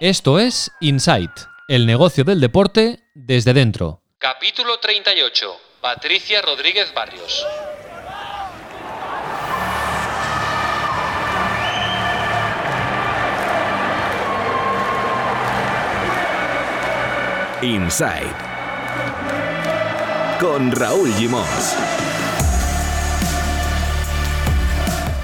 Esto es Insight, el negocio del deporte desde dentro. Capítulo 38. Patricia Rodríguez Barrios. Inside con Raúl Gimos.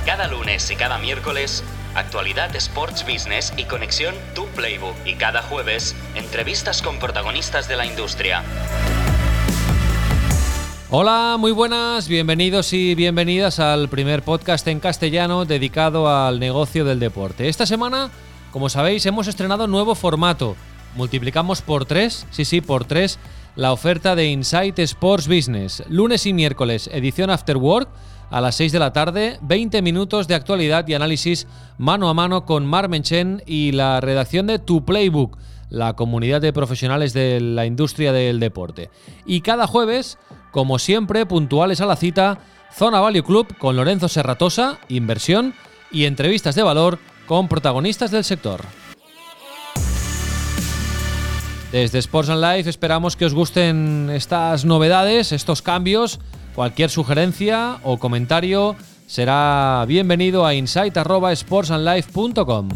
Cada lunes y cada miércoles, actualidad Sports Business y conexión Tu Playbook. Y cada jueves, entrevistas con protagonistas de la industria. Hola, muy buenas, bienvenidos y bienvenidas al primer podcast en castellano dedicado al negocio del deporte. Esta semana, como sabéis, hemos estrenado nuevo formato. Multiplicamos por tres, sí, sí, por tres, la oferta de Insight Sports Business. Lunes y miércoles, edición After Work, a las 6 de la tarde, 20 minutos de actualidad y análisis mano a mano con Mar Menchen y la redacción de Tu Playbook, la comunidad de profesionales de la industria del deporte. Y cada jueves, como siempre, puntuales a la cita, Zona Value Club con Lorenzo Serratosa, inversión y entrevistas de valor con protagonistas del sector. Desde Sports and Life esperamos que os gusten estas novedades, estos cambios. Cualquier sugerencia o comentario será bienvenido a insight.sportsandlife.com.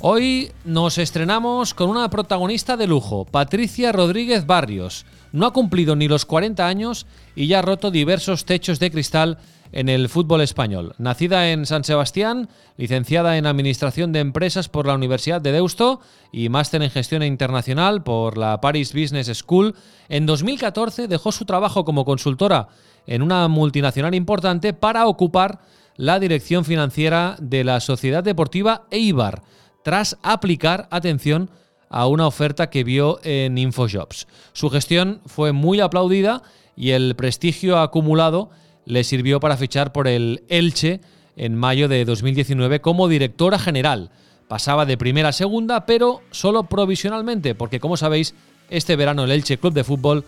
Hoy nos estrenamos con una protagonista de lujo, Patricia Rodríguez Barrios. No ha cumplido ni los 40 años y ya ha roto diversos techos de cristal en el fútbol español. Nacida en San Sebastián, licenciada en Administración de Empresas por la Universidad de Deusto y máster en Gestión Internacional por la Paris Business School, en 2014 dejó su trabajo como consultora en una multinacional importante para ocupar la dirección financiera de la Sociedad Deportiva Eibar tras aplicar, atención, a una oferta que vio en Infojobs. Su gestión fue muy aplaudida y el prestigio acumulado le sirvió para fichar por el Elche en mayo de 2019 como directora general. Pasaba de primera a segunda, pero solo provisionalmente, porque como sabéis, este verano el Elche Club de Fútbol,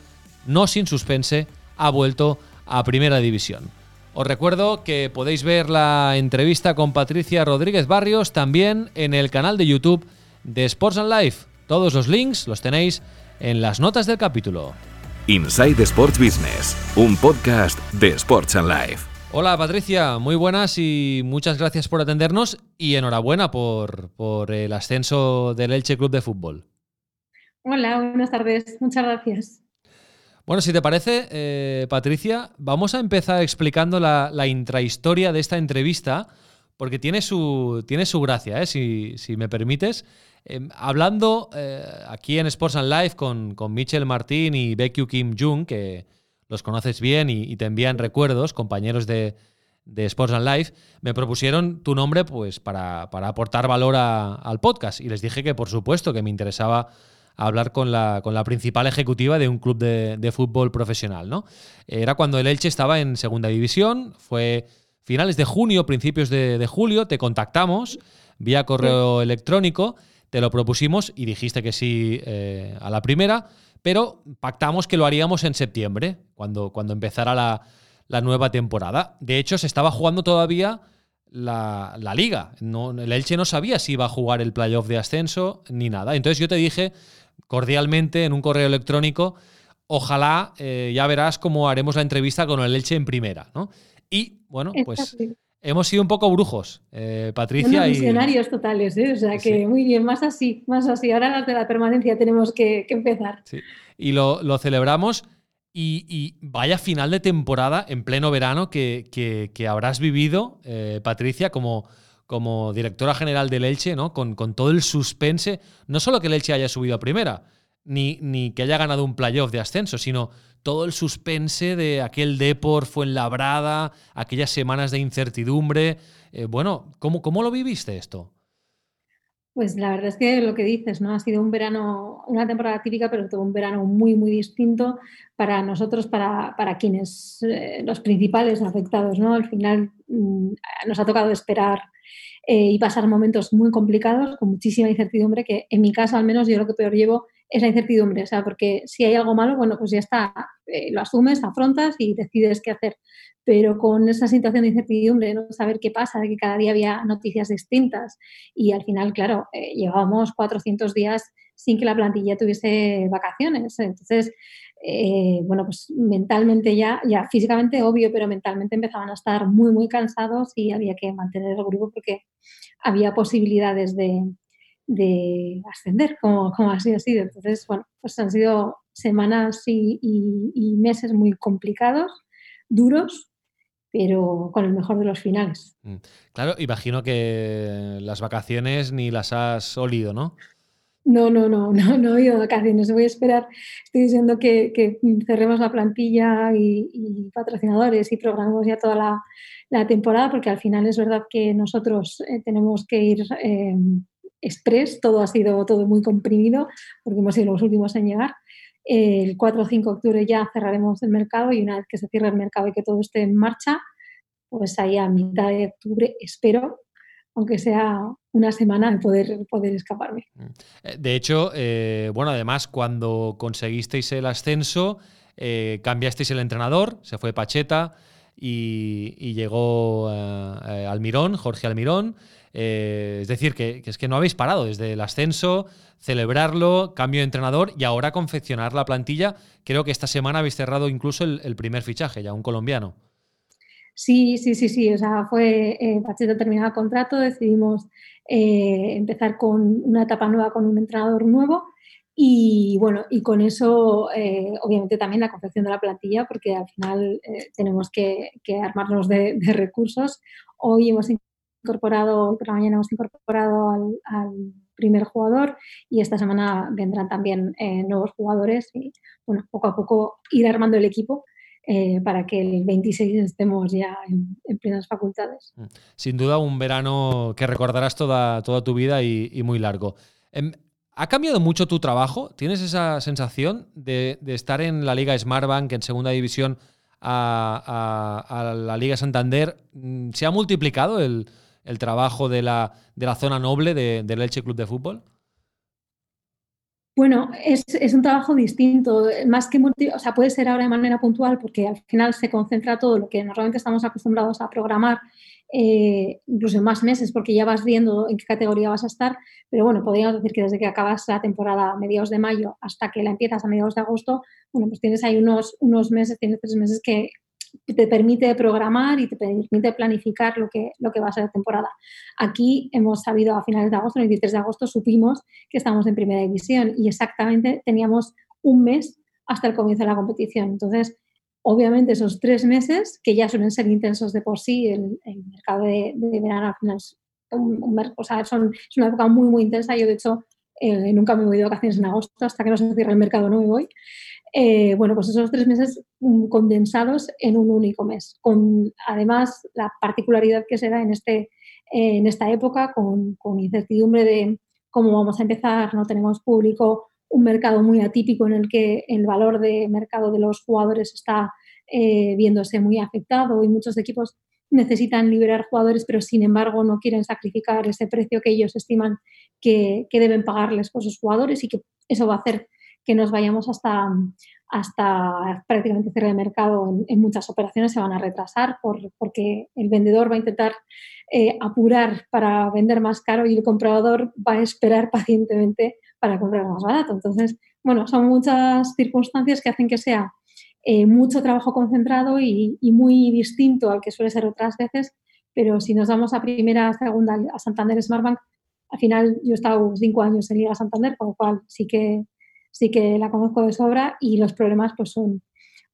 no sin suspense, ha vuelto a primera división. Os recuerdo que podéis ver la entrevista con Patricia Rodríguez Barrios también en el canal de YouTube de Sports and Life. Todos los links los tenéis en las notas del capítulo. Inside Sports Business, un podcast de Sports and Life. Hola Patricia, muy buenas y muchas gracias por atendernos y enhorabuena por, por el ascenso del Elche Club de Fútbol. Hola, buenas tardes, muchas gracias. Bueno, si te parece, eh, Patricia, vamos a empezar explicando la, intrahistoria de esta entrevista, porque tiene su, tiene su gracia, eh, si, me permites. Em, hablando eh, aquí en Sports and Life con, con Michel Martín y Baekyu Kim Jung, que los conoces bien y, te envían recuerdos, compañeros de, Sports and Life, me propusieron tu nombre pues, para, aportar valor al podcast. Y les dije que, por supuesto, que me interesaba hablar con la, con la principal ejecutiva de un club de, fútbol profesional. ¿no? Era cuando el Elche estaba en segunda división, fue finales de junio, principios de, julio, te contactamos vía correo electrónico, te lo propusimos y dijiste que sí eh, a la primera, pero pactamos que lo haríamos en septiembre, cuando, cuando empezara la, la nueva temporada. De hecho, se estaba jugando todavía la, la, liga. No, el Elche no sabía si iba a jugar el playoff de ascenso ni nada. Entonces yo te dije, cordialmente en un correo electrónico, ojalá eh, ya verás cómo haremos la entrevista con el Elche en primera, ¿no? Y bueno, pues hemos sido un poco brujos, eh, Patricia. y... totales, ¿eh? O sea que muy bien, más así, más así. Ahora las de la permanencia tenemos que, empezar. Sí. Y lo, celebramos. Y, vaya final de temporada en pleno verano que, habrás vivido, eh, Patricia, como como directora general del Elche, ¿no? Con, todo el suspense, no solo que el Elche haya subido a primera, ni, ni que haya ganado un playoff de ascenso, sino todo el suspense de aquel Depor labrada, aquellas semanas de incertidumbre. Eh, bueno, ¿cómo, ¿cómo lo viviste esto? Pues la verdad es que lo que dices, ¿no? Ha sido un verano, una temporada típica, pero todo un verano muy, muy distinto para nosotros, para, para quienes, eh, los principales afectados, ¿no? Al final mm, nos ha tocado esperar eh, y pasar momentos muy complicados, con muchísima incertidumbre, que en mi caso al menos yo lo que peor llevo es la incertidumbre, o sea, porque si hay algo malo, bueno, pues ya está, eh, lo asumes, afrontas y decides qué hacer. Pero con esa situación de incertidumbre, no saber qué pasa, de que cada día había noticias distintas y al final, claro, eh, llevábamos 400 días sin que la plantilla tuviese vacaciones. Entonces, eh, bueno, pues mentalmente ya, ya físicamente obvio, pero mentalmente empezaban a estar muy, muy cansados y había que mantener el grupo porque había posibilidades de, de ascender, como, como así ha sido. Entonces, bueno, pues han sido semanas y, y, meses muy complicados, duros, pero con el mejor de los finales. Mm. Claro, imagino que las vacaciones ni las has olido, ¿no? No, no, no, no, no he ido de vacaciones. Voy a esperar. Estoy diciendo que, que cerremos la plantilla y, patrocinadores y programemos ya toda la, la, temporada, porque al final es verdad que nosotros eh, tenemos que ir eh, express. Todo ha sido todo muy comprimido, porque hemos sido los últimos en llegar. El 4 o 5 de octubre ya cerraremos el mercado y una vez que se cierre el mercado y que todo esté en marcha, pues ahí a mitad de octubre espero aunque sea una semana, de poder, poder escaparme. Mm. Eh, de hecho, eh, bueno, además, cuando conseguisteis el ascenso, eh, cambiasteis el entrenador, se fue Pacheta y, llegó Almirón, Jorge Almirón. Es decir, que, es que no habéis parado desde el ascenso, celebrarlo, cambio de entrenador y ahora confeccionar la plantilla. Creo que esta semana habéis cerrado incluso el primer fichaje, ya un colombiano. Sí, sí, sí, sí. O sea, fue eh, Pacheta terminaba el contrato, decidimos eh, empezar con una etapa nueva con un entrenador nuevo y bueno, y con eso eh, obviamente también la confección de la plantilla porque al final eh, tenemos que, armarnos de, recursos. Hoy hemos incorporado, hoy por la mañana hemos incorporado al, primer jugador y esta semana vendrán también nuevos jugadores y bueno, poco a poco ir armando el equipo eh, para que el 26 estemos ya en, plenas facultades. Mm. Sin duda, un verano que recordarás toda, toda tu vida y, muy largo. Em, ¿Ha cambiado mucho tu trabajo? ¿Tienes esa sensación de, estar en la Liga Smartbank, en segunda división, a, la Liga Santander? Mm, ¿Se ha multiplicado el, trabajo de la, de la, zona noble del Elche Club de Fútbol? Bueno, es, un trabajo distinto, más que o sea, puede ser ahora de manera puntual porque al final se concentra todo lo que normalmente estamos acostumbrados a programar, eh, incluso más meses, porque ya vas viendo en qué categoría vas a estar, pero bueno, podríamos decir que desde que acabas la temporada a mediados de mayo hasta que la empiezas a mediados de agosto, bueno, pues tienes ahí unos, unos meses, tienes tres meses que te permite programar y te permite planificar lo que, lo que va a ser la temporada. Aquí hemos sabido a finales de agosto, el 23 de agosto, supimos que estamos en primera división y exactamente teníamos un mes hasta el comienzo de la competición. Entonces, obviamente esos tres meses, que ya suelen ser intensos de por sí, el, mercado de, verano al final es, son, es una época muy, muy intensa. Yo, de hecho, eh, nunca me voy de vacaciones en agosto, hasta que no se cierre el mercado no me voy. Eh, bueno, pues esos tres meses mm, condensados en un único mes, con además la particularidad que se da en, este, en esta época, con, incertidumbre de cómo vamos a empezar, no tenemos público, un mercado muy atípico en el que el valor de mercado de los jugadores está eh, viéndose muy afectado y muchos equipos necesitan liberar jugadores, pero sin embargo no quieren sacrificar ese precio que ellos estiman que, deben pagarles por sus jugadores y que eso va a hacer que nos vayamos hasta, hasta prácticamente cierre de mercado en, muchas operaciones se van a retrasar por, porque el vendedor va a intentar eh, apurar para vender más caro y el comprador va a esperar pacientemente para comprar más barato. Entonces, bueno, son muchas circunstancias que hacen que sea eh, mucho trabajo concentrado y, muy distinto al que suele ser otras veces, pero si nos damos a primera, segunda, a Santander Smartbank, al final yo he estado cinco años en Liga Santander, con lo cual sí que sí que la conozco de sobra y los problemas pues son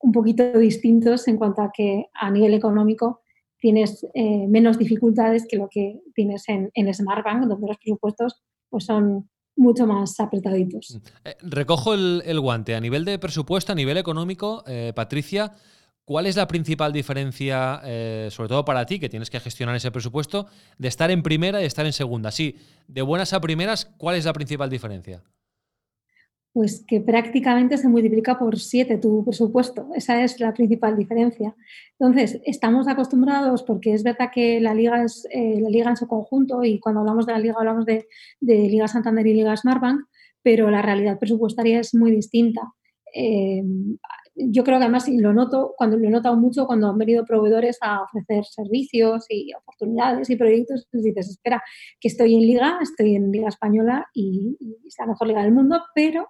un poquito distintos en cuanto a que a nivel económico tienes eh, menos dificultades que lo que tienes en, en Smartbank, donde los presupuestos pues son mucho más apretaditos. Mm. Eh, recojo el, guante. A nivel de presupuesto, a nivel económico, eh, Patricia, ¿cuál es la principal diferencia, sobre todo para ti, que tienes que gestionar ese presupuesto, de estar en primera y estar en segunda? Sí, de buenas a primeras, ¿cuál es la principal diferencia? pues que prácticamente se multiplica por siete tu presupuesto. Esa es la principal diferencia. Entonces, estamos acostumbrados, porque es verdad que la liga es eh, la liga en su conjunto, y cuando hablamos de la liga hablamos de, Liga Santander y Liga Smartbank, pero la realidad presupuestaria es muy distinta. Eh, yo creo que además lo noto, cuando lo he notado mucho cuando han venido proveedores a ofrecer servicios y oportunidades y proyectos, pues dices, espera, que estoy en liga, estoy en liga española y, es la mejor liga del mundo, pero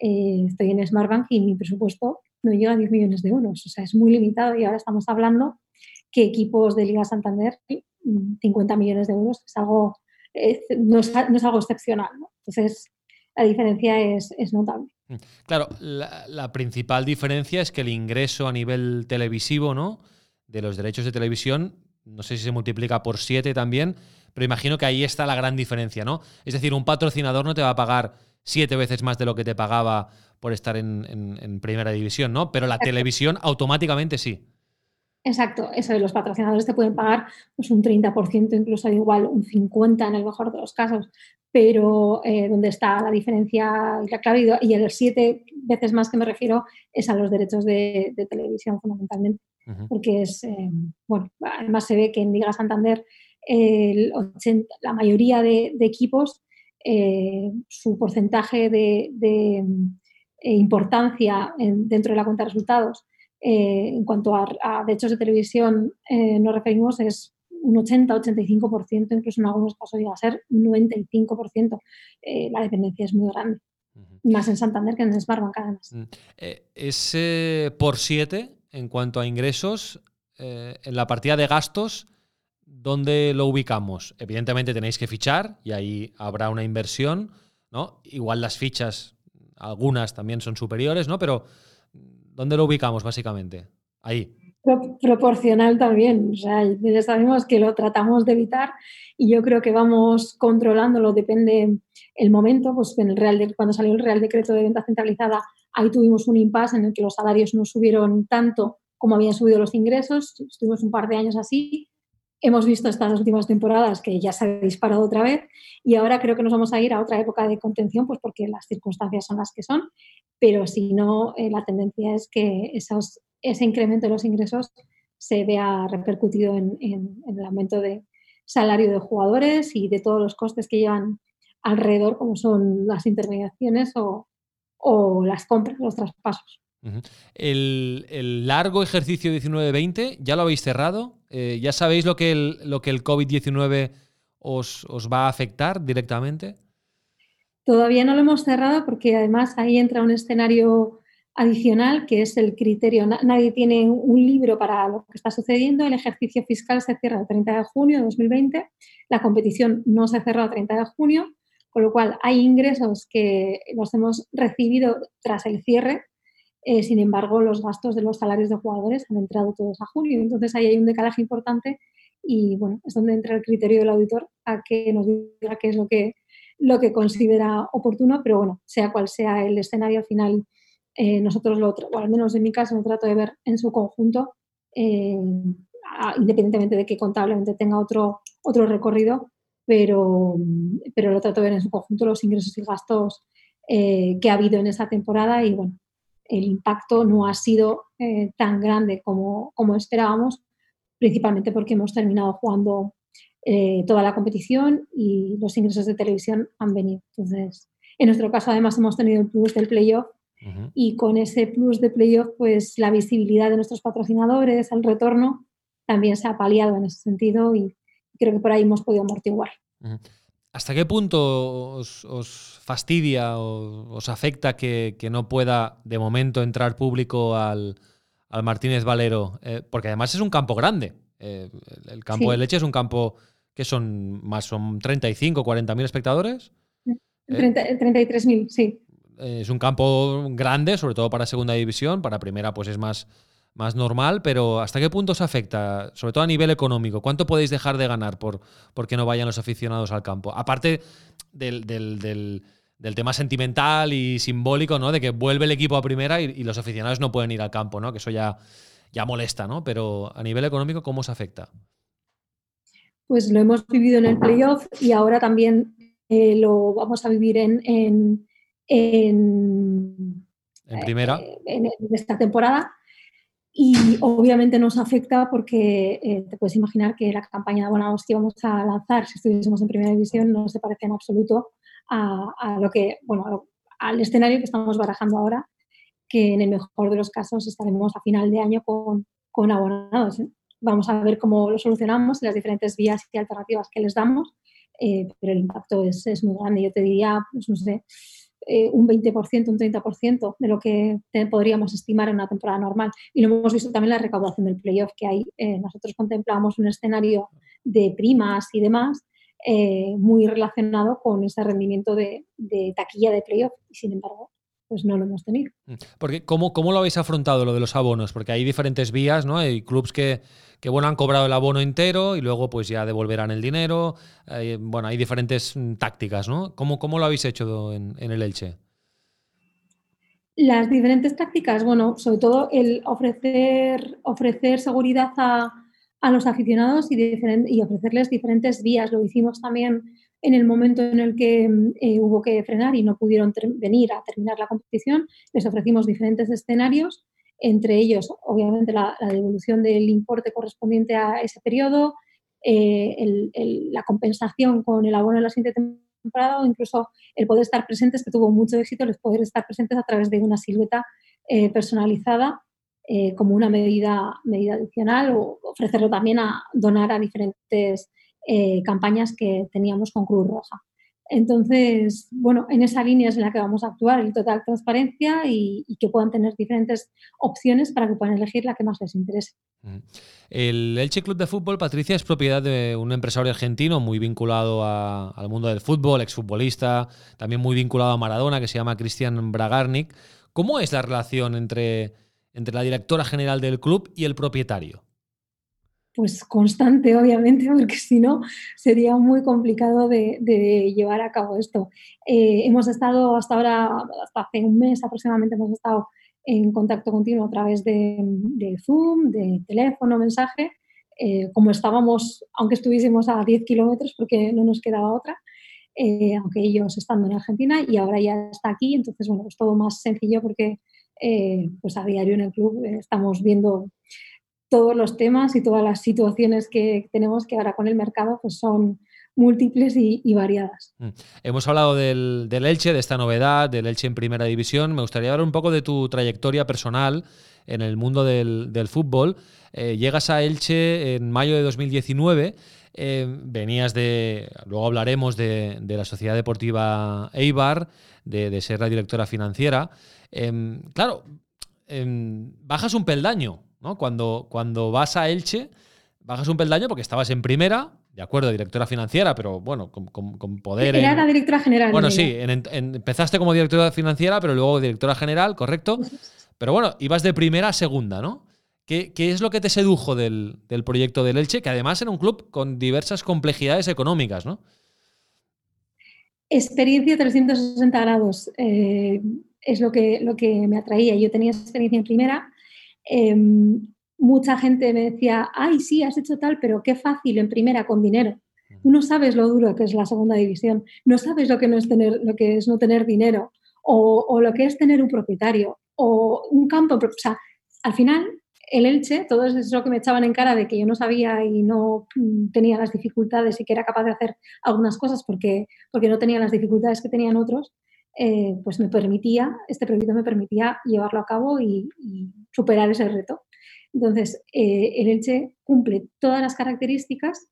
eh, estoy en Smartbank y mi presupuesto no llega a 10 millones de euros, o sea, es muy limitado y ahora estamos hablando que equipos de Liga Santander, 50 millones de euros es algo, no, es, algo excepcional, Entonces, la diferencia es, notable. Mm. Claro, la, principal diferencia es que el ingreso a nivel televisivo, ¿no? De los derechos de televisión, no sé si se multiplica por siete también, pero imagino que ahí está la gran diferencia, ¿no? Es decir, un patrocinador no te va a pagar siete veces más de lo que te pagaba por estar en, primera división, ¿no? Pero la televisión automáticamente sí. Exacto, eso de los patrocinadores te pueden pagar pues, un 30%, incluso igual un 50% en el mejor de los casos, pero eh, donde está la diferencia y la clave, y el siete veces más que me refiero es a los derechos de, televisión fundamentalmente, porque es, eh, bueno, además se ve que en Liga Santander la mayoría de, de eh, su porcentaje de, importancia dentro de la cuenta de resultados eh, en cuanto a, derechos de televisión eh, nos referimos es un 80-85%, incluso en algunos casos llega a ser un 95%. Eh, la dependencia es muy grande. Más en Santander que en Smartbank además. Mm. ese por 7 en cuanto a ingresos, en la partida de gastos, ¿dónde lo ubicamos? Evidentemente tenéis que fichar y ahí habrá una inversión, ¿no? Igual las fichas, algunas también son superiores, ¿no? Pero ¿Dónde lo ubicamos básicamente? Ahí. proporcional también. O sea, ya sabemos que lo tratamos de evitar y yo creo que vamos controlándolo, depende el momento. Pues en el Real cuando salió el Real Decreto de Venta Centralizada, ahí tuvimos un impasse en el que los salarios no subieron tanto como habían subido los ingresos. Estuvimos un par de años así. Hemos visto estas últimas temporadas que ya se ha disparado otra vez y ahora creo que nos vamos a ir a otra época de contención, pues porque las circunstancias son las que son pero si no, eh, la tendencia es que esos, ese incremento de los ingresos se vea repercutido en, el aumento de salario de jugadores y de todos los costes que llevan alrededor, como son las intermediaciones o, las compras, los traspasos. el, largo ejercicio 19-20, ¿ya lo habéis cerrado? Eh, ¿Ya sabéis lo que el, lo que el COVID-19 os, os va a afectar directamente? Todavía no lo hemos cerrado porque además ahí entra un escenario adicional que es el criterio. Nadie tiene un libro para lo que está sucediendo. El ejercicio fiscal se cierra el 30 de junio de 2020. La competición no se cerró el 30 de junio, con lo cual hay ingresos que los hemos recibido tras el cierre. Eh, sin embargo, los gastos de los salarios de jugadores han entrado todos a junio. Entonces ahí hay un decalaje importante y bueno, es donde entra el criterio del auditor a que nos diga qué es lo que lo que considera oportuno, pero bueno, sea cual sea el escenario, al final eh, nosotros lo, o al menos en mi caso, lo trato de ver en su conjunto, eh, independientemente de que contablemente tenga otro, otro recorrido, pero, pero lo trato de ver en su conjunto los ingresos y gastos que ha habido en esa temporada y bueno, el impacto no ha sido tan grande como, como esperábamos, principalmente porque hemos terminado jugando eh, toda la competición y los ingresos de televisión han venido. Entonces, en nuestro caso además hemos tenido el plus del playoff y con ese plus de playoff, pues la visibilidad de nuestros patrocinadores, el retorno, también se ha paliado en ese sentido y creo que por ahí hemos podido amortiguar. ¿Hasta qué punto os, fastidia o os afecta que, no pueda de momento entrar público al, Martínez Valero? Eh, porque además es un campo grande. Eh, el campo de leche es un campo que son más, son 35, 40 mil espectadores. 33.000, eh, sí. Es un campo grande, sobre todo para segunda división, para primera pues es más, más normal, pero ¿hasta qué punto se afecta? Sobre todo a nivel económico. ¿Cuánto podéis dejar de ganar por porque no vayan los aficionados al campo? Aparte del, tema sentimental y simbólico, ¿no? De que vuelve el equipo a primera y, los aficionados no pueden ir al campo, ¿no? Que eso ya, ya molesta, ¿no? Pero a nivel económico, ¿cómo se afecta? pues lo hemos vivido en el playoff y ahora también eh, lo vamos a vivir en, en, en, primera. Eh, en, esta temporada. Y obviamente nos afecta porque eh, te puedes imaginar que la campaña de abonados que íbamos a lanzar si estuviésemos en primera división no se parece en absoluto a, lo que, bueno, al escenario que estamos barajando ahora, que en el mejor de los casos estaremos a final de año con, con abonados. Vamos a ver cómo lo solucionamos las diferentes vías y alternativas que les damos, eh, pero el impacto es, es, muy grande. Yo te diría, pues no sé, eh, un 20%, un 30% de lo que podríamos estimar en una temporada normal. Y lo hemos visto también en la recaudación del playoff que hay. nosotros contemplamos un escenario de primas y demás muy relacionado con ese rendimiento de, taquilla de playoff. Y sin embargo, pues no lo hemos tenido. Mm. Porque, ¿cómo, ¿Cómo lo habéis afrontado lo de los abonos? Porque hay diferentes vías, ¿no? Hay clubs que, que bueno, han cobrado el abono entero y luego pues ya devolverán el dinero. bueno, hay diferentes mm, tácticas, ¿no? ¿Cómo, cómo lo habéis hecho en, el Elche? Las diferentes tácticas, bueno, sobre todo el ofrecer, ofrecer seguridad a, a los aficionados y, y ofrecerles diferentes vías. Lo hicimos también en el momento en el que eh, hubo que frenar y no pudieron venir a terminar la competición, les ofrecimos diferentes escenarios, entre ellos, obviamente, la, devolución del importe correspondiente a ese periodo, eh, la compensación con el abono de la siguiente temporada o incluso el poder estar presentes, que tuvo mucho éxito, el poder estar presentes a través de una silueta eh, personalizada como una medida, medida adicional o ofrecerlo también a donar a diferentes eh, campañas que teníamos con Cruz Roja. Entonces, bueno, en esa línea es en la que vamos a actuar, el total transparencia y, que puedan tener diferentes opciones para que puedan elegir la que más les interese. El Elche Club de Fútbol, Patricia, es propiedad de un empresario argentino muy vinculado al mundo del fútbol, exfutbolista, también muy vinculado a Maradona, que se llama Cristian Bragarnik. ¿Cómo es la relación entre, entre la directora general del club y el propietario? Pues constante, obviamente, porque si no sería muy complicado de, llevar a cabo esto. Eh, hemos estado hasta ahora, hasta hace un mes aproximadamente, hemos estado en contacto continuo a través de, Zoom, de teléfono, mensaje, eh, como estábamos, aunque estuviésemos a 10 kilómetros, porque no nos quedaba otra, eh, aunque ellos estando en Argentina y ahora ya está aquí, entonces, bueno, es todo más sencillo porque pues a diario en el club estamos viendo todos los temas y todas las situaciones que tenemos que ahora con el mercado pues son múltiples y, variadas. Mm. Hemos hablado del, Elche, de esta novedad, del Elche en primera división. Me gustaría hablar un poco de tu trayectoria personal en el mundo del, fútbol. Eh, llegas a Elche en mayo de 2019. Eh, venías de, luego hablaremos de, la Sociedad Deportiva Eibar, de, ser la directora financiera. Em, claro, em, bajas un peldaño cuando, cuando vas a Elche, bajas un peldaño porque estabas en primera, de acuerdo, directora financiera, pero bueno, con, poder. Era la directora general. Bueno, sí, empezaste como directora financiera, pero luego directora general, correcto. Pero bueno, ibas de primera a segunda, ¿no? ¿Qué, es lo que te sedujo del, proyecto del Elche? Que además era un club con diversas complejidades económicas, ¿no? Experiencia 360 grados eh, es lo que, lo que me atraía. Yo tenía experiencia en primera, Em, mucha gente me decía, ay, sí, has hecho tal, pero qué fácil en primera con dinero. Tú no sabes lo duro que es la segunda división, no sabes lo que, no es, tener, lo que es no tener dinero o, lo que es tener un propietario o un campo. O sea, al final, el Elche, todo eso que me echaban en cara de que yo no sabía y no mm, tenía las dificultades y que era capaz de hacer algunas cosas porque, porque no tenía las dificultades que tenían otros, eh, pues me permitía, este proyecto me permitía llevarlo a cabo y, superar ese reto. Entonces, eh, el Elche cumple todas las características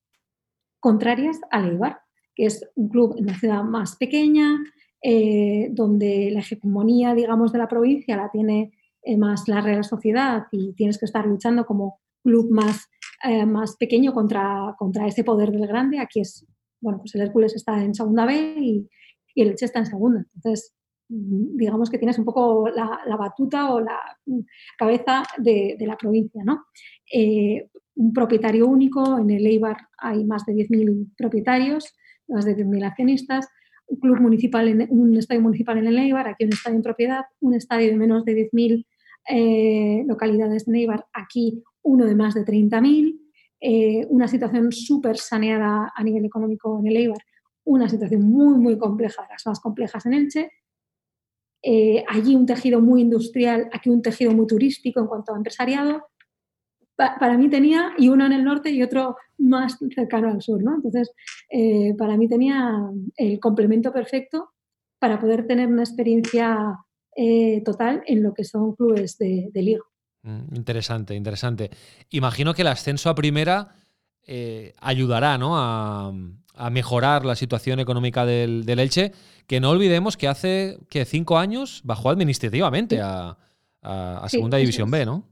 contrarias al Eibar, que es un club en una ciudad más pequeña, eh, donde la hegemonía, digamos, de la provincia la tiene más la Real Sociedad y tienes que estar luchando como club más, más pequeño contra, contra ese poder del grande. Aquí es, bueno, pues el Hércules está en segunda B y, y el Elche está en segunda. Entonces, mm, digamos que tienes un poco la, batuta o la mm, cabeza de, la provincia, ¿no? Eh, un propietario único, en el Eibar hay más de 10.000 propietarios, más de 10.000 accionistas, un club municipal, un estadio municipal en el Eibar, aquí un estadio en propiedad, un estadio de menos de 10.000 eh, localidades en Eibar, aquí uno de más de 30.000, eh, una situación súper saneada a nivel económico en el Eibar, una situación muy, muy compleja, las más complejas en Elche. Eh, allí un tejido muy industrial, aquí un tejido muy turístico en cuanto a empresariado. para mí tenía, y uno en el norte y otro más cercano al sur, ¿no? Entonces, eh, para mí tenía el complemento perfecto para poder tener una experiencia eh, total en lo que son clubes de, liga. Mm, interesante, interesante. Imagino que el ascenso a primera eh, ayudará ¿no? a, mejorar la situación económica del, Elche, que no olvidemos que hace que cinco años bajó administrativamente a, Segunda División B, ¿no?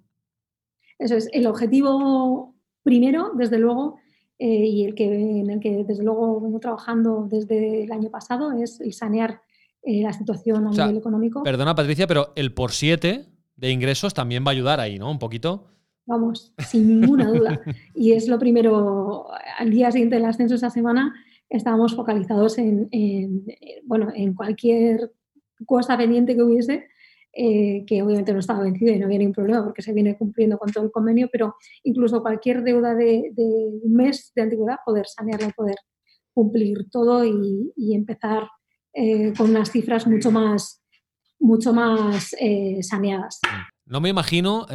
Eso es el objetivo primero, desde luego, eh, y el que, en el que desde luego vengo trabajando desde el año pasado, es el sanear eh, la situación a nivel económico. Perdona, Patricia, pero el por siete de ingresos también va a ayudar ahí, ¿no? Un poquito. Vamos, sin ninguna duda. Y es lo primero, al día siguiente del ascenso esa semana, estábamos focalizados en, en bueno, en cualquier cosa pendiente que hubiese eh, que obviamente no estaba vencida y no había ningún problema porque se viene cumpliendo con todo el convenio, pero incluso cualquier deuda de, un mes de antigüedad, poder sanearla, poder cumplir todo y, empezar eh, con unas cifras mucho más, mucho más eh, saneadas. No me imagino,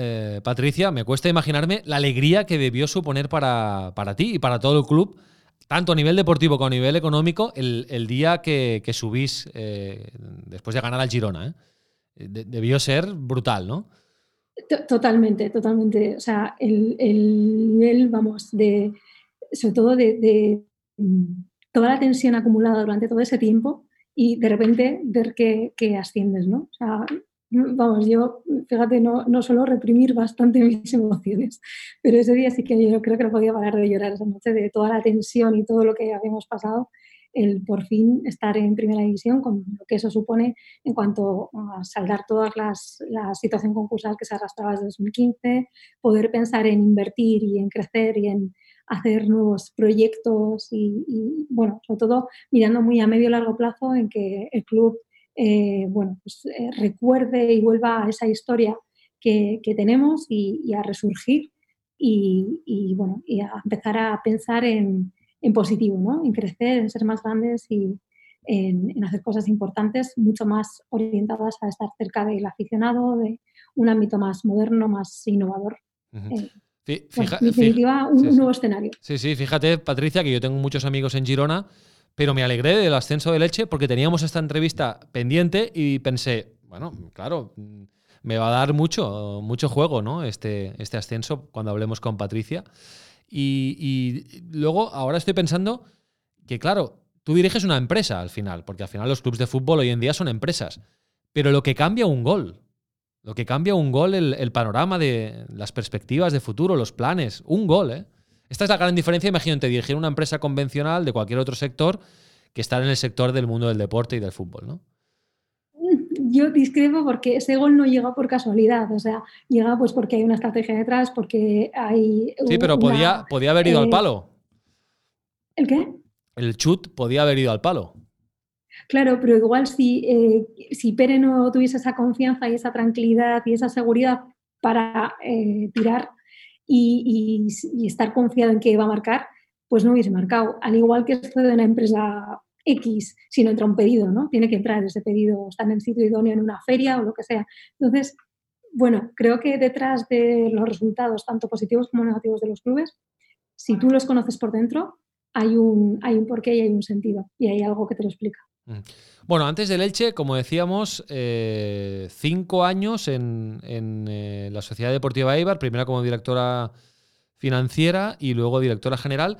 Patricia, me cuesta imaginarme la alegría que debió suponer para, ti y para todo el club tanto a nivel deportivo como a nivel económico, el, día que, subís después de ganar al Girona. ¿eh? debió ser brutal, ¿no? Totalmente, totalmente. O sea, el, nivel, vamos, de, sobre todo de, mm, toda la tensión acumulada durante todo ese tiempo y de repente ver que, asciendes, ¿no? O sea, vamos, yo, fíjate, no, no suelo reprimir bastante mis emociones, pero ese día sí que yo creo que no podía parar de llorar esa noche de toda la tensión y todo lo que habíamos pasado el por fin estar en primera división, con lo que eso supone en cuanto a saldar todas las la situación concursal que se arrastraba desde 2015, poder pensar en invertir y en crecer y en hacer nuevos proyectos y, bueno, sobre todo mirando muy a medio y largo plazo en que el club eh, bueno, pues, eh, recuerde y vuelva a esa historia que, tenemos y, a resurgir y, y, bueno, y a empezar a pensar en, en positivo, ¿no? en crecer, en ser más grandes y en, hacer cosas importantes, mucho más orientadas a estar cerca del aficionado, de un ámbito más moderno, más innovador. Eh, en definitiva, un, nuevo escenario. Sí, sí, fíjate, Patricia, que yo tengo muchos amigos en Girona, pero me alegré del ascenso de Leche porque teníamos esta entrevista pendiente y pensé, bueno, claro, me va a dar mucho, mucho juego, ¿no? Este, este ascenso cuando hablemos con Patricia. Y, luego, ahora estoy pensando que, claro, tú diriges una empresa al final, porque al final los clubes de fútbol hoy en día son empresas. Pero lo que cambia un gol, lo que cambia un gol, el, panorama de las perspectivas de futuro, los planes, un gol, ¿eh? Esta es la gran diferencia, imagínate, dirigir una empresa convencional de cualquier otro sector que estar en el sector del mundo del deporte y del fútbol, ¿no? yo discrepo porque ese gol no llega por casualidad, o sea, llega pues porque hay una estrategia detrás, porque hay... Sí, pero podía, podía haber ido al eh, palo. ¿El qué? El chut podía haber ido al palo. Claro, pero igual si, eh, si Pere no tuviese esa confianza y esa tranquilidad y esa seguridad para eh, tirar y, estar confiado en que iba a marcar, pues no hubiese marcado. Al igual que esto de una empresa X si no entra un pedido, ¿no? Tiene que entrar ese pedido, está en el sitio idóneo en una feria o lo que sea. Entonces, bueno, creo que detrás de los resultados, tanto positivos como negativos de los clubes, si tú los conoces por dentro, hay un, hay un porqué y hay un sentido y hay algo que te lo explica. Mm. Bueno, antes del Elche, como decíamos, eh, cinco años en, eh, la Sociedad Deportiva Eibar, primero como directora financiera y luego directora general.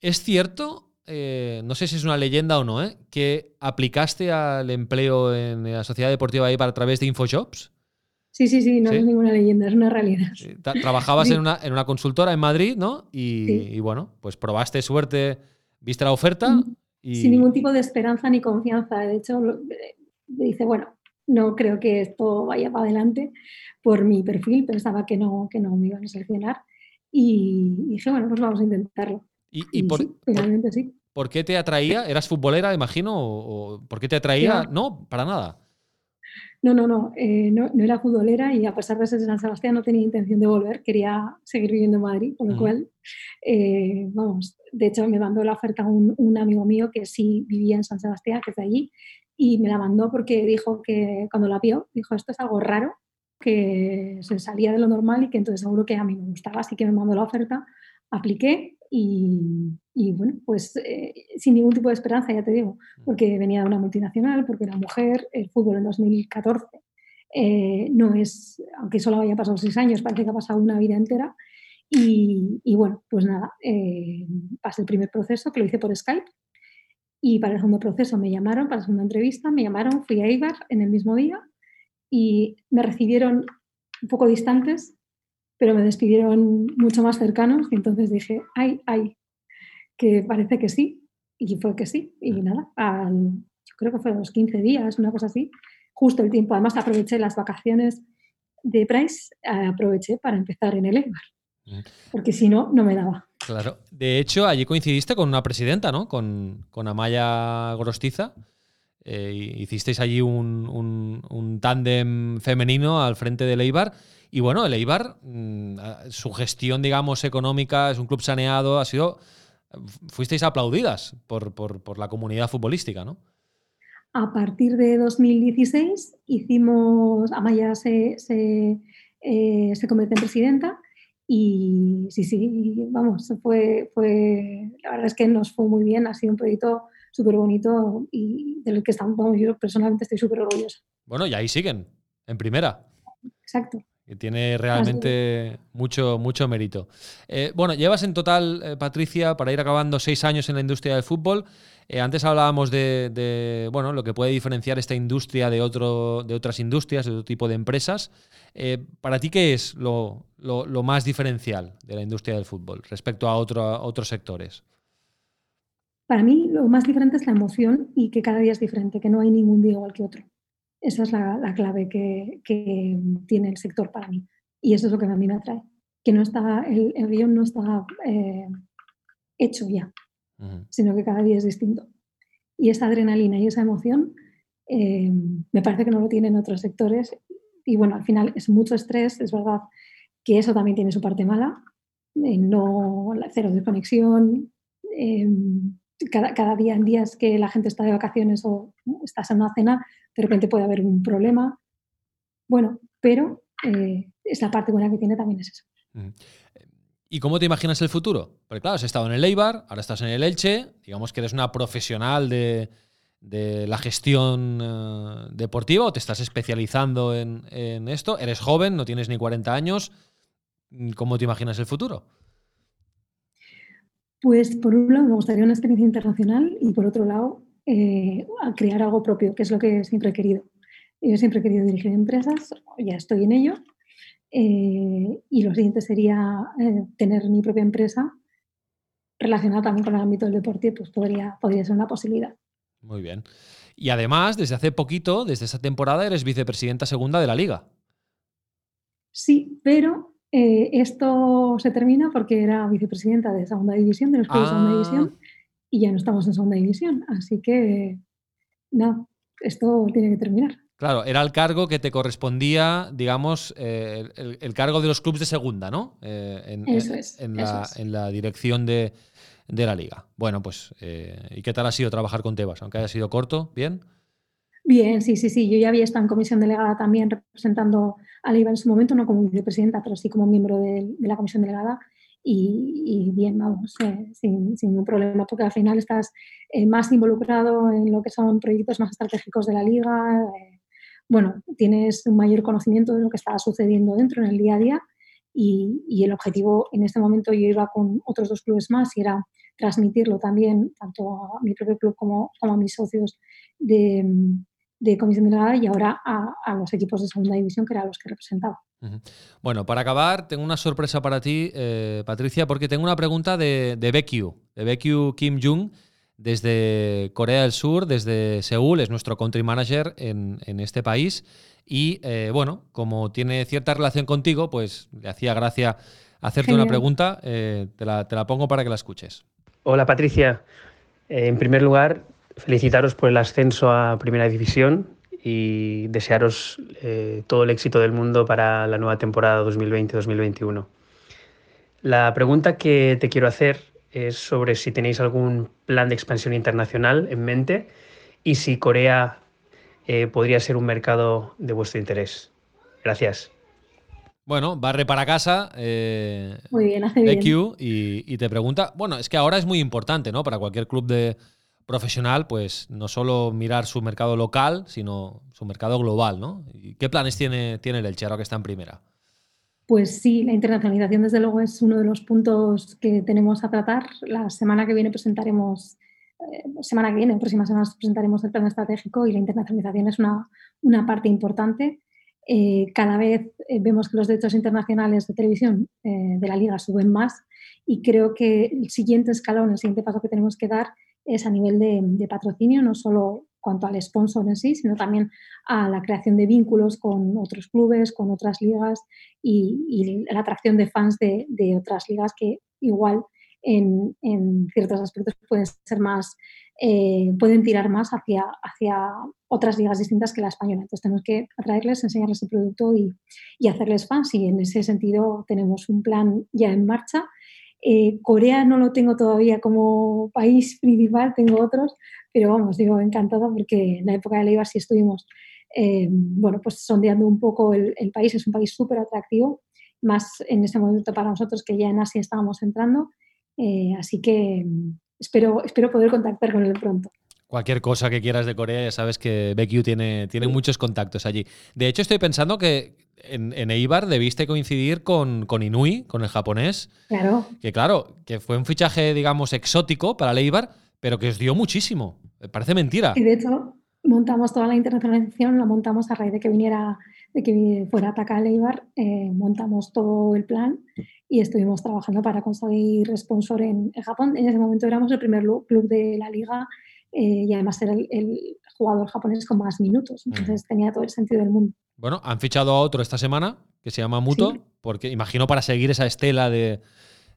¿Es cierto eh, no sé si es una leyenda o no, que aplicaste al empleo en la Sociedad Deportiva Eibar a través de InfoJobs. Sí, sí, sí, no es ninguna leyenda, es una realidad. Trabajabas en, una, en, una, consultora en Madrid, ¿no? Y, bueno, pues probaste suerte, viste la oferta. Y... Sin ningún tipo de esperanza ni confianza. De hecho, dice, bueno, no creo que esto vaya para adelante por mi perfil, pensaba que no, que no me iban a seleccionar. Y dije, bueno, pues vamos a intentarlo. ¿Y, por, sí. ¿Por qué te atraía? ¿Eras futbolera, imagino? ¿O por qué te atraía? No, para nada. No, no, no, eh, no, no, era futbolera y a pesar de ser de San Sebastián no tenía intención de volver, quería seguir viviendo en Madrid, con lo cual, eh, vamos, de hecho me mandó la oferta un, un, amigo mío que sí vivía en San Sebastián, que es de allí, y me la mandó porque dijo que cuando la vio, dijo, esto es algo raro, que se salía de lo normal y que entonces seguro que a mí me gustaba, así que me mandó la oferta, apliqué y, bueno, pues eh, sin ningún tipo de esperanza, ya te digo, porque venía de una multinacional, porque era mujer, el fútbol en 2014 eh, no es, aunque solo haya pasado seis años, parece que ha pasado una vida entera. Y, bueno, pues nada, eh, pasé el primer proceso que lo hice por Skype y para el segundo proceso me llamaron, para la segunda entrevista, me llamaron, fui a Eibar en el mismo día y me recibieron un poco distantes, pero me despidieron mucho más cercanos y entonces dije, ay, ay, que parece que sí. Y fue que sí. Y nada, yo creo que fue a los 15 días, una cosa así, justo el tiempo. Además, aproveché las vacaciones de Price, aproveché para empezar en el Eibar. Mm. Porque si no, no me daba. Claro. De hecho, allí coincidiste con una presidenta, ¿no? Con, Amaya Gorostiza. Eh, hicisteis allí un, un, tándem femenino al frente del Eibar. Y bueno, el Eibar, mm, su gestión, digamos, económica, es un club saneado, ha sido. Fuisteis aplaudidas por, por la comunidad futbolística, ¿no? A partir de 2016 hicimos, Amaya se, se, eh, se convirtió en presidenta y sí, sí, vamos, fue, fue, la verdad es que nos fue muy bien, ha sido un proyecto súper bonito y del que estamos, yo personalmente estoy súper orgullosa. Bueno, y ahí siguen, en primera. Exacto que tiene realmente mucho, mucho mérito. Eh, bueno, llevas en total, eh, Patricia, para ir acabando seis años en la industria del fútbol. Eh, antes hablábamos de, bueno, lo que puede diferenciar esta industria de, otro, de otras industrias, de otro tipo de empresas. ¿Para ti qué es lo, más diferencial de la industria del fútbol respecto a, a otros sectores? Para mí lo más diferente es la emoción y que cada día es diferente, que no hay ningún día igual que otro. Esa es la, clave que, tiene el sector para mí. Y eso es lo que a mí me atrae. Que no está, el, el guion no está eh, hecho ya, sino que cada día es distinto. Y esa adrenalina y esa emoción eh, me parece que no lo tienen otros sectores. Y bueno, al final es mucho estrés, es verdad que eso también tiene su parte mala. Eh, no, cero desconexión. Cada, cada día en días que la gente está de vacaciones o estás en una cena, de repente puede haber un problema. Bueno, pero eh, es parte buena que tiene también es eso. ¿Y cómo te imaginas el futuro? Porque claro, has estado en el Eibar, ahora estás en el Elche, digamos que eres una profesional de, la gestión eh, deportiva o te estás especializando en, en, esto, eres joven, no tienes ni 40 años, ¿cómo te imaginas el futuro? Pues por un lado me gustaría una experiencia internacional y por otro lado eh, a crear algo propio, que es lo que siempre he querido. Yo siempre he querido dirigir empresas, ya estoy en ello. Eh, y lo siguiente sería eh, tener mi propia empresa relacionada también con el ámbito del deporte, pues podría, podría ser una posibilidad. Muy bien. Y además, desde hace poquito, desde esa temporada, eres vicepresidenta segunda de la liga. Sí, pero esto se termina porque era vicepresidenta de segunda división, de los clubes de segunda división, ah y ya no estamos en segunda división. Así que, no, esto tiene que terminar. Claro, era el cargo que te correspondía, digamos, eh, el, cargo de los clubes de segunda, ¿no? Eh, en, eso es, en, la, dirección de, la liga. Bueno, pues, eh, ¿y qué tal ha sido trabajar con Tebas? Aunque haya sido corto, ¿bien? Bien, sí, sí, sí. Yo ya había estado en comisión delegada también representando a en su momento, no como vicepresidenta, pero sí como miembro de la comisión delegada. Y, bien, vamos, eh, sin, sin, ningún problema, porque al final estás eh, más involucrado en lo que son proyectos más estratégicos de la liga, eh, bueno, tienes un mayor conocimiento de lo que está sucediendo dentro en el día a día. Y, y, el objetivo en este momento yo iba con otros dos clubes más y era transmitirlo también tanto a mi propio club como, como a mis socios de, de comisión delegada y ahora a, a los equipos de segunda división que eran los que representaba. Bueno, para acabar, tengo una sorpresa para ti, eh, Patricia, porque tengo una pregunta de, de Baekyu, de Baekyu Kim Jung, desde Corea del Sur, desde Seúl, es nuestro country manager en, este país. Y eh, bueno, como tiene cierta relación contigo, pues le hacía gracia hacerte una pregunta. Eh, te, la, te la pongo para que la escuches. Hola, Patricia. en primer lugar, felicitaros por el ascenso a Primera División y desearos eh, todo el éxito del mundo para la nueva temporada 2020-2021. La pregunta que te quiero hacer es sobre si tenéis algún plan de expansión internacional en mente y si Corea eh, podría ser un mercado de vuestro interés. Gracias. Bueno, barre para casa. Eh, muy bien, hace bien. Y, y, te pregunta. Bueno, es que ahora es muy importante, ¿no? Para cualquier club de profesional, pues no solo mirar su mercado local, sino su mercado global, ¿no? ¿Y ¿Qué planes tiene, tiene el Elche ahora que está en primera? Pues sí, la internacionalización desde luego es uno de los puntos que tenemos a tratar. La semana que viene presentaremos, eh, semana que viene, próximas semanas presentaremos el plan estratégico y la internacionalización es una, una parte importante. Eh, cada vez eh, vemos que los derechos internacionales de televisión de la liga suben más y creo que el siguiente escalón, el siguiente paso que tenemos que dar es a nivel de, patrocinio, no solo cuanto al sponsor en sí, sino también a la creación de vínculos con otros clubes, con otras ligas y, la atracción de fans de, otras ligas que igual en, ciertos aspectos pueden ser más, eh, pueden tirar más hacia, hacia otras ligas distintas que la española. Entonces tenemos que atraerles, enseñarles el producto y, y hacerles fans y en ese sentido tenemos un plan ya en marcha eh, Corea no lo tengo todavía como país principal, tengo otros, pero vamos, digo, encantada porque en la época de Leiva sí estuvimos, eh, bueno, pues sondeando un poco el, país, es un país súper atractivo, más en ese momento para nosotros que ya en Asia estábamos entrando, eh, así que espero, espero poder contactar con él pronto. Cualquier cosa que quieras de Corea, ya sabes que BQ tiene, tiene muchos contactos allí. De hecho, estoy pensando que en, Eibar debiste coincidir con, con, Inui, con el japonés. Claro. Que claro, que fue un fichaje, digamos, exótico para el Eibar, pero que os dio muchísimo. Parece mentira. Y de hecho, montamos toda la internacionalización, la montamos a raíz de que viniera, de que fuera a atacar al Eibar, eh, montamos todo el plan y estuvimos trabajando para conseguir sponsor en, Japón. En ese momento éramos el primer club de la liga eh, y además era el, jugador japonés con más minutos. Entonces tenía todo el sentido del mundo. Bueno, han fichado a otro esta semana que se llama Muto, porque imagino para seguir esa estela de,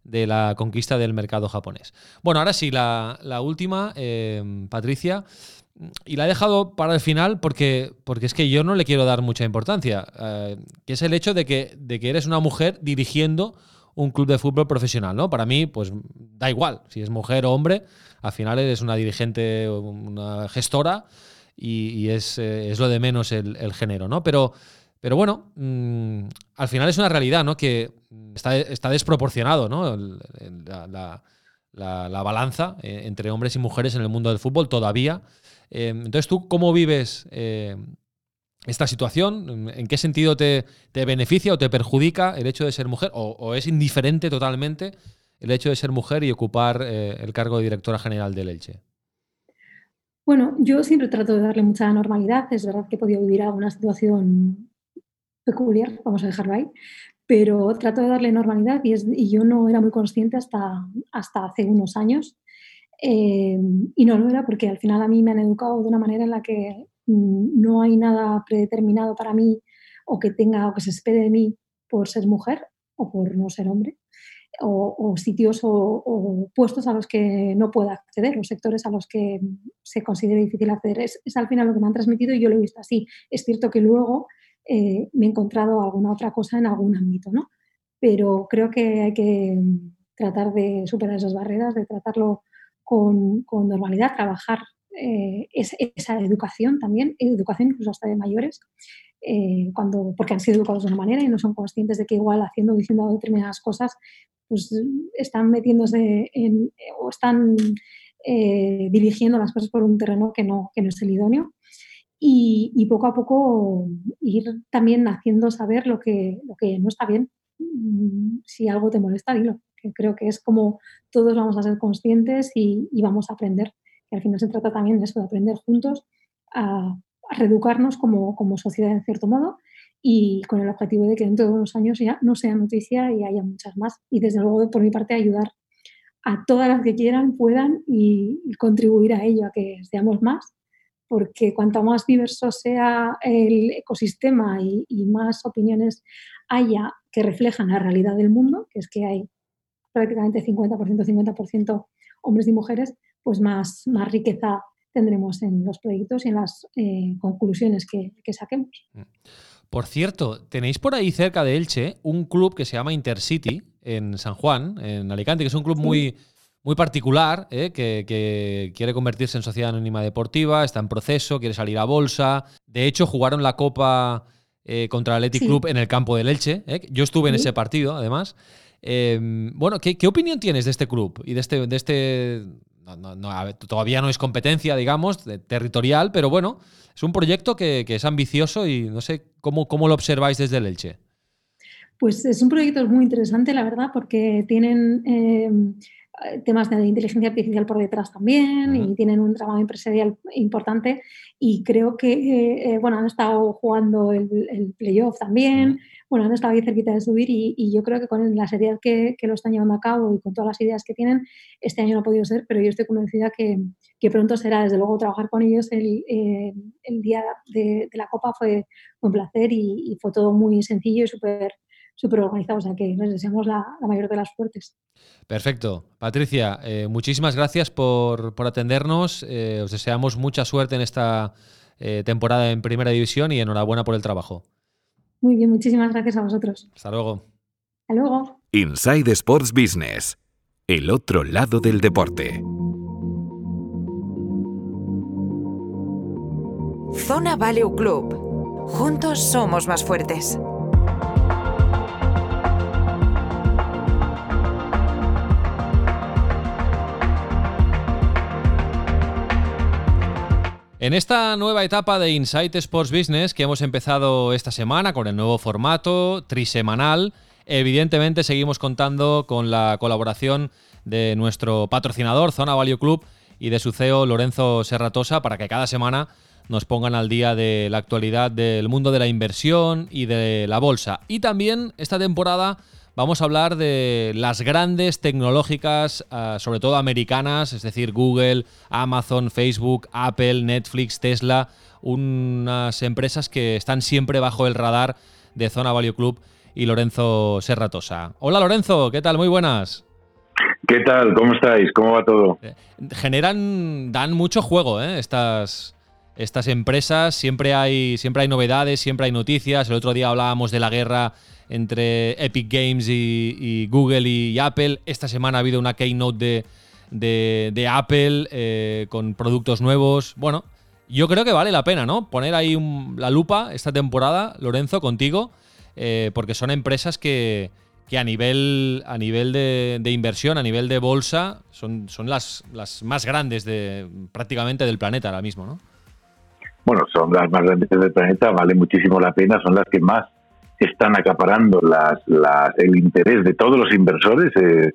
la conquista del mercado japonés. Bueno, ahora sí, la, última, eh, Patricia, y la he dejado para el final porque, porque es que yo no le quiero dar mucha importancia, eh, que es el hecho de que, de que eres una mujer dirigiendo un club de fútbol profesional, ¿no? Para mí, pues da igual si es mujer o hombre, al final eres una dirigente, una gestora y, es, eh, es, lo de menos el, género, ¿no? Pero, pero bueno, mm, al final es una realidad, ¿no? Que está, está desproporcionado, ¿no? La, la, balanza eh, entre hombres y mujeres en el mundo del fútbol todavía. Eh, entonces, ¿tú cómo vives esta situación? ¿En qué sentido te, beneficia o te perjudica el hecho de ser mujer? ¿O, es indiferente totalmente el hecho de ser mujer y ocupar el cargo de directora general del Elche? Bueno, yo siempre trato de darle mucha normalidad. Es verdad que he podido vivir alguna situación peculiar, vamos a dejarlo ahí, pero trato de darle normalidad y, yo no era muy consciente hasta, hasta hace unos años. Eh, y no lo era porque al final a mí me han educado de una manera en la que Mm, no hay nada predeterminado para mí o que tenga o que se espere de mí por ser mujer o por no ser hombre, o, sitios o, puestos a los que no pueda acceder, o sectores a los que se considere difícil acceder. Es, al final lo que me han transmitido y yo lo he visto así. Es cierto que luego eh, me he encontrado alguna otra cosa en algún ámbito, ¿no? Pero creo que hay que tratar de superar esas barreras, de tratarlo con, normalidad, trabajar eh, esa educación también, educación incluso hasta de mayores, eh, cuando, porque han sido educados de una manera y no son conscientes de que igual haciendo o diciendo determinadas cosas, pues están metiéndose en, o están eh, dirigiendo las cosas por un terreno que no, que no es el idóneo. Y, poco a poco ir también haciendo saber lo que, lo que no está bien. Si algo te molesta, dilo. Que creo que es como todos vamos a ser conscientes y, y vamos a aprender al final se trata también de eso, de aprender juntos a, reeducarnos como, como, sociedad en cierto modo y con el objetivo de que dentro de unos años ya no sea noticia y haya muchas más. Y desde luego, por mi parte, ayudar a todas las que quieran, puedan y, contribuir a ello, a que seamos más, porque cuanto más diverso sea el ecosistema y, y más opiniones haya que reflejan la realidad del mundo, que es que hay prácticamente 50%, 50% hombres y mujeres, pues más, más riqueza tendremos en los proyectos y en las eh, conclusiones que, saquemos. Mm. Por cierto, tenéis por ahí cerca de Elche un club que se llama Intercity en San Juan, en Alicante, que es un club muy, muy particular, eh, que, quiere convertirse en sociedad anónima deportiva, está en proceso, quiere salir a bolsa. De hecho, jugaron la Copa eh, contra el Athletic Club en el campo del Elche. ¿eh? Yo estuve en ese partido, además. Em, bueno, ¿qué, opinión tienes de este club y de este... De este todavía no es competencia, digamos, territorial, pero bueno, es un proyecto que, es ambicioso y no sé cómo, cómo lo observáis desde el Elche. Pues es un proyecto muy interesante, la verdad, porque tienen em, temas de inteligencia artificial por detrás también y tienen un trabajo empresarial importante. Y creo que, eh, eh, bueno, han estado jugando el, playoff también, bueno, han estado ahí cerquita de subir y, yo creo que con la seriedad que, lo están llevando a cabo y con todas las ideas que tienen, este año no ha podido ser, pero yo estoy convencida que, pronto será, desde luego, trabajar con ellos el, eh, día de, la Copa fue un placer y, y fue todo muy sencillo y súper súper organizados. O sea que les deseamos la, mayor de las suertes. Perfecto. Patricia, eh, muchísimas gracias por, atendernos. Eh, os deseamos mucha suerte en esta eh, temporada en Primera División y enhorabuena por el trabajo. Muy bien, muchísimas gracias a vosotros. Hasta luego. Hasta luego. Inside Sports Business, el otro lado del deporte. Zona Value Club. Juntos somos más fuertes. En esta nueva etapa de Insight Sports Business que hemos empezado esta semana con el nuevo formato trisemanal, evidentemente seguimos contando con la colaboración de nuestro patrocinador Zona Value Club y de su CEO Lorenzo Serratosa para que cada semana nos pongan al día de la actualidad del mundo de la inversión y de la bolsa. Y también esta temporada vamos a hablar de las grandes tecnológicas, ah, sobre todo americanas, es decir, Google, Amazon, Facebook, Apple, Netflix, Tesla, unas empresas que están siempre bajo el radar de Zona Value Club y Lorenzo Serratosa. Hola Lorenzo, ¿qué tal? Muy buenas. ¿Qué tal? ¿Cómo estáis? ¿Cómo va todo? Eh, generan, dan mucho juego, ¿eh? Estas, estas empresas, siempre hay, siempre hay novedades, siempre hay noticias. El otro día hablábamos de la guerra entre Epic Games y, Google y, Apple. Esta semana ha habido una keynote de, de, Apple eh, con productos nuevos. Bueno, yo creo que vale la pena, ¿no? Poner ahí la lupa esta temporada, Lorenzo, contigo, eh, porque son empresas que, a nivel, a nivel de, inversión, a nivel de bolsa, son, son las, las más grandes de prácticamente del planeta ahora mismo, ¿no? Bueno, son las más grandes del planeta, vale muchísimo la pena, son las que más están acaparando las, el interés de todos los inversores eh,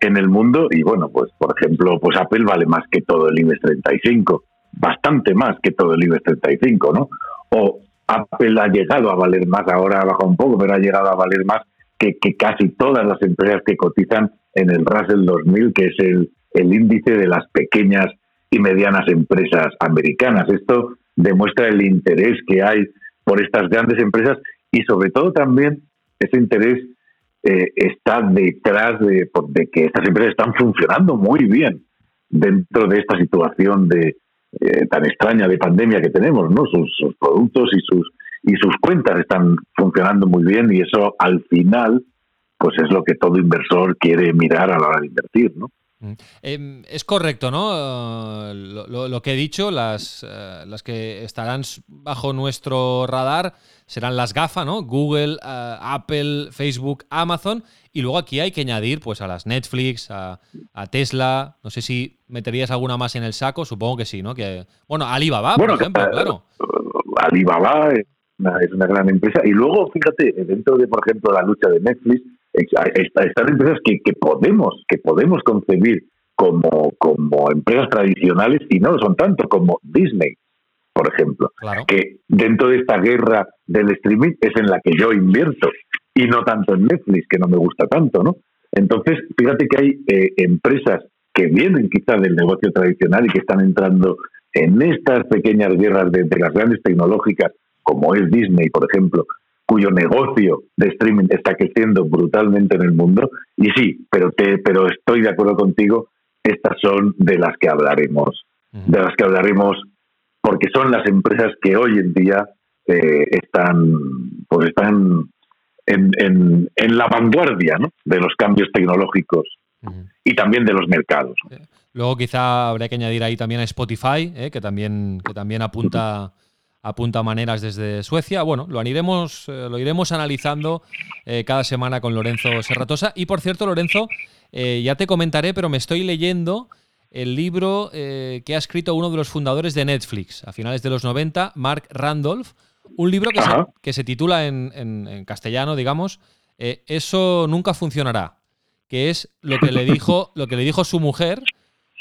en el mundo y bueno, pues por ejemplo, pues Apple vale más que todo el IBEX 35, bastante más que todo el IBEX 35, ¿no? O Apple ha llegado a valer más, ahora ha bajado un poco, pero ha llegado a valer más que, casi todas las empresas que cotizan en el Russell 2000, que es el, el índice de las pequeñas y medianas empresas americanas. Esto demuestra el interés que hay por estas grandes empresas y sobre todo también ese interés eh, está detrás de, que estas empresas están funcionando muy bien dentro de esta situación de eh, tan extraña de pandemia que tenemos, ¿no? Sus, productos y sus y sus cuentas están funcionando muy bien y eso al final pues es lo que todo inversor quiere mirar a la hora de invertir, ¿no? Mm. Em, es correcto, ¿no? Lo, que he dicho, las, eh, las que estarán bajo nuestro radar serán las GAFA, ¿no? Google, eh, Apple, Facebook, Amazon. Y luego aquí hay que añadir pues a las Netflix, a, Tesla. No sé si meterías alguna más en el saco, supongo que sí, ¿no? Que, bueno, Alibaba, por ejemplo, claro. Alibaba es una, gran empresa. Y luego, fíjate, dentro de, por ejemplo, la lucha de Netflix, están empresas que, que podemos, que podemos concebir como, como empresas tradicionales y no lo son tanto como Disney por ejemplo, que dentro de esta guerra del streaming es en la que yo invierto y no tanto en Netflix, que no me gusta tanto, ¿no? Entonces, fíjate que hay eh, empresas que vienen quizá del negocio tradicional y que están entrando en estas pequeñas guerras de, las grandes tecnológicas, como es Disney, por ejemplo, cuyo negocio de streaming está creciendo brutalmente en el mundo. Y sí, pero, te, pero estoy de acuerdo contigo, estas son de las que hablaremos, de las que hablaremos porque son las empresas que hoy en día eh, están, pues están en, la vanguardia de los cambios tecnológicos y también de los mercados. Luego quizá habría que añadir ahí también a Spotify, eh, que también que también apunta apunta maneras desde Suecia. Bueno, lo iremos, eh, lo iremos analizando eh, cada semana con Lorenzo Serratosa. Y por cierto, Lorenzo, eh, ya te comentaré, pero me estoy leyendo el libro que ha escrito uno de los fundadores de Netflix a finales de los 90, Mark Randolph. Un libro que, se, que se, titula en, en, castellano, digamos, Eso nunca funcionará, que es lo que le dijo, lo que le dijo su mujer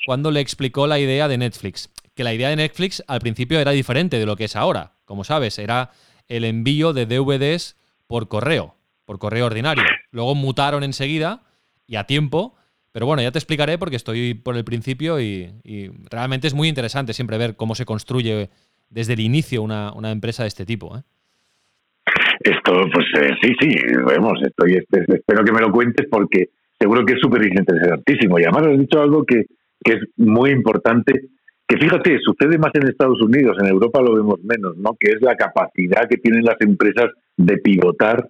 cuando le explicó la idea de Netflix que la idea de Netflix al principio era diferente de lo que es ahora. Como sabes, era el envío de DVDs por correo, por correo ordinario. Luego mutaron enseguida y a tiempo. Pero bueno, ya te explicaré porque estoy por el principio y, realmente es muy interesante siempre ver cómo se construye desde el inicio una, empresa de este tipo. ¿eh? Esto, pues eh, sí, sí, vemos, estoy, espero que me lo cuentes porque seguro que es súper interesantísimo. Y además has dicho algo que, que es muy importante que fíjate, sucede más en Estados Unidos, en Europa lo vemos menos, ¿no? Que es la capacidad que tienen las empresas de pivotar,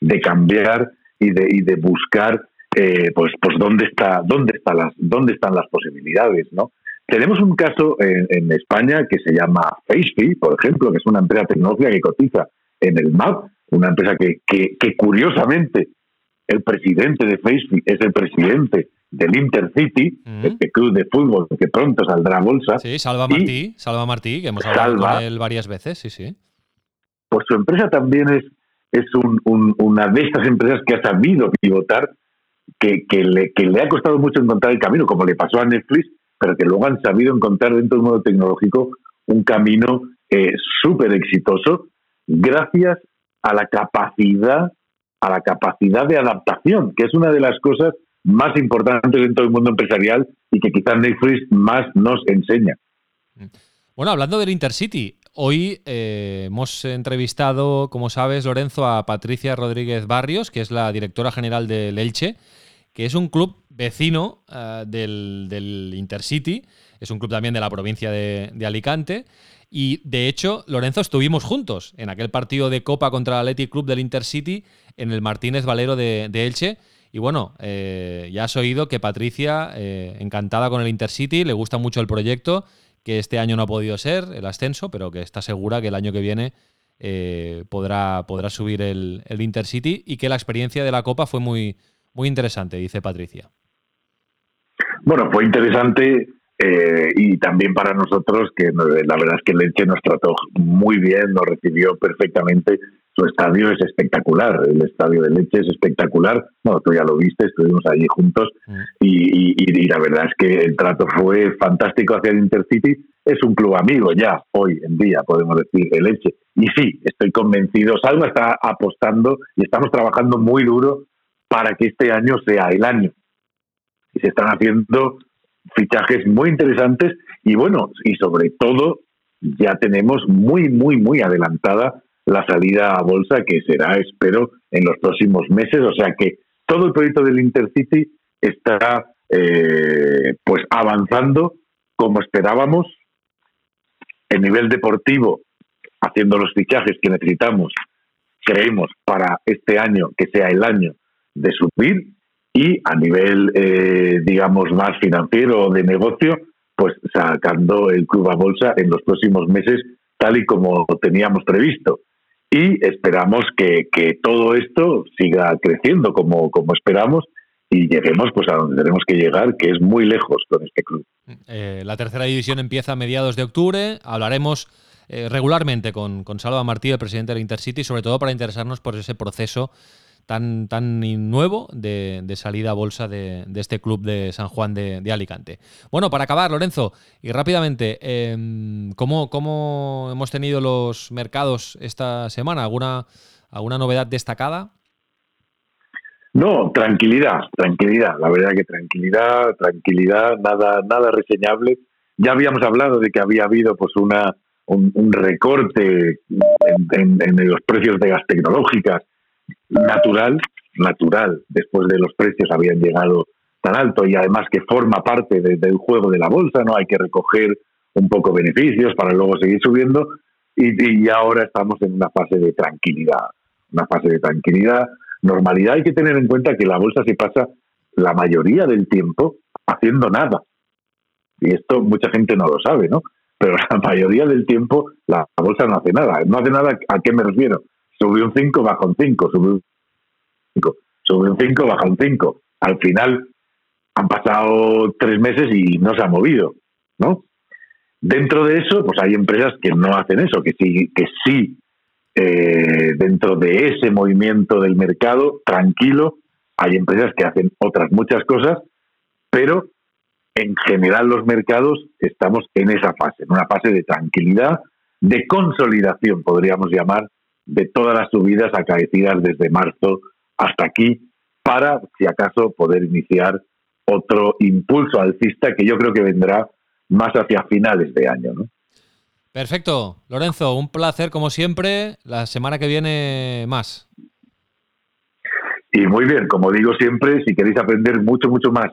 de cambiar y de, y de buscar, eh, pues, pues dónde está, dónde están las, dónde están las posibilidades, ¿no? Tenemos un caso en, España que se llama FaceFi, por ejemplo, que es una empresa tecnológica que cotiza en el MAP, una empresa que, que, curiosamente el presidente de FaceFi es el presidente del Intercity, este club de fútbol que pronto saldrá a bolsa. Sí, Salva Martí, Salva Martí, que hemos hablado con él varias veces, sí, sí. Pues su empresa también es, es una de estas empresas que ha sabido pivotar, que, que, le, que le ha costado mucho encontrar el camino, como le pasó a Netflix, pero que luego han sabido encontrar dentro del mundo tecnológico un camino eh, súper exitoso gracias a la capacidad a la capacidad de adaptación, que es una de las cosas más importantes dentro del mundo empresarial y que quizás Netflix más nos enseña. Bueno, hablando del Intercity, hoy eh, hemos entrevistado, como sabes, Lorenzo, a Patricia Rodríguez Barrios, que es la directora general del Elche, que es un club vecino eh, del, Intercity, es un club también de la provincia de, Alicante. Y de hecho, Lorenzo, estuvimos juntos en aquel partido de Copa contra el Athletic Club del Intercity en el Martínez Valero de Elche y bueno, eh, ya has oído que Patricia, eh, encantada con el Intercity, le gusta mucho el proyecto, que este año no ha podido ser el ascenso, pero que está segura que el año que viene eh, podrá, podrá subir el, Intercity y que la experiencia de la Copa fue muy, muy interesante, dice Patricia. Bueno, fue interesante y también para nosotros, que la verdad es que Leche nos trató muy bien, nos recibió perfectamente su estadio es espectacular, el estadio de Leche es espectacular. Bueno, tú ya lo viste, estuvimos allí juntos mm. y, la verdad es que el trato fue fantástico hacia el Intercity. Es un club amigo ya, hoy en día, podemos decir, de Leche. Y sí, estoy convencido, Salva está apostando y estamos trabajando muy duro para que este año sea el año. Y se están haciendo fichajes muy interesantes y bueno, y sobre todo ya tenemos muy, muy, muy adelantada la salida a bolsa que será, espero, en los próximos meses. O sea que todo el proyecto del Intercity está eh, pues avanzando como esperábamos. En nivel deportivo, haciendo los fichajes que necesitamos, creemos, para este año que sea el año de subir. Y a nivel, eh, digamos, más financiero o de negocio, pues sacando el club a bolsa en los próximos meses tal y como teníamos previsto y esperamos que, todo esto siga creciendo como, como esperamos y lleguemos pues a donde tenemos que llegar, que es muy lejos con este club. Eh, la tercera división empieza a mediados de octubre. Hablaremos eh, regularmente con, con Salva Martí, el presidente del Intercity, sobre todo para interesarnos por ese proceso tan, tan nuevo de, salida a bolsa de, este club de San Juan de, Alicante. Bueno, para acabar, Lorenzo, y rápidamente, eh, ¿cómo, hemos tenido los mercados esta semana? ¿Alguna, alguna novedad destacada? No, tranquilidad, tranquilidad. La verdad que tranquilidad, tranquilidad, nada, nada reseñable. Ya habíamos hablado de que había habido pues una un, recorte en, en, los precios de gas tecnológicas natural, natural, después de los precios habían llegado tan alto y además que forma parte del juego de la bolsa, ¿no? Hay que recoger un poco beneficios para luego seguir subiendo y, ahora estamos en una fase de tranquilidad, una fase de tranquilidad, normalidad. Hay que tener en cuenta que la bolsa se pasa la mayoría del tiempo haciendo nada. Y esto mucha gente no lo sabe, ¿no? pero la mayoría del tiempo la bolsa no hace nada. No hace nada, ¿a qué me refiero? Sube un 5, baja un 5, sube un 5, sube un 5, baja un 5. Al final han pasado tres meses y no se ha movido, ¿no? Dentro de eso, pues hay empresas que no hacen eso, que sí, que sí eh, dentro de ese movimiento del mercado, tranquilo, hay empresas que hacen otras muchas cosas, pero en general los mercados estamos en esa fase, en una fase de tranquilidad, de consolidación, podríamos llamar, de todas las subidas acaecidas desde marzo hasta aquí, para, si acaso, poder iniciar otro impulso alcista que yo creo que vendrá más hacia finales de año. ¿no? Perfecto. Lorenzo, un placer como siempre. La semana que viene más. Y muy bien, como digo siempre, si queréis aprender mucho, mucho más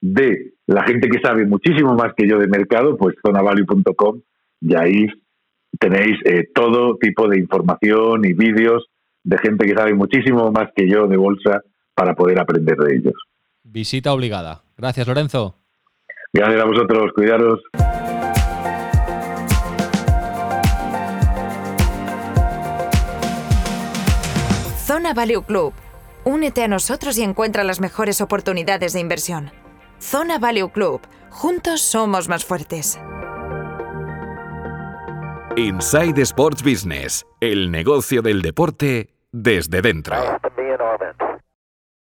de la gente que sabe muchísimo más que yo de mercado, pues zonavalue.com y ahí tenéis eh, todo tipo de información y vídeos de gente que sabe muchísimo más que yo de bolsa para poder aprender de ellos. Visita obligada. Gracias, Lorenzo. Gracias a vosotros, cuidaros. Zona Value Club. Únete a nosotros y encuentra las mejores oportunidades de inversión. Zona Value Club. Juntos somos más fuertes. Inside Sports Business. El negocio del deporte desde dentro.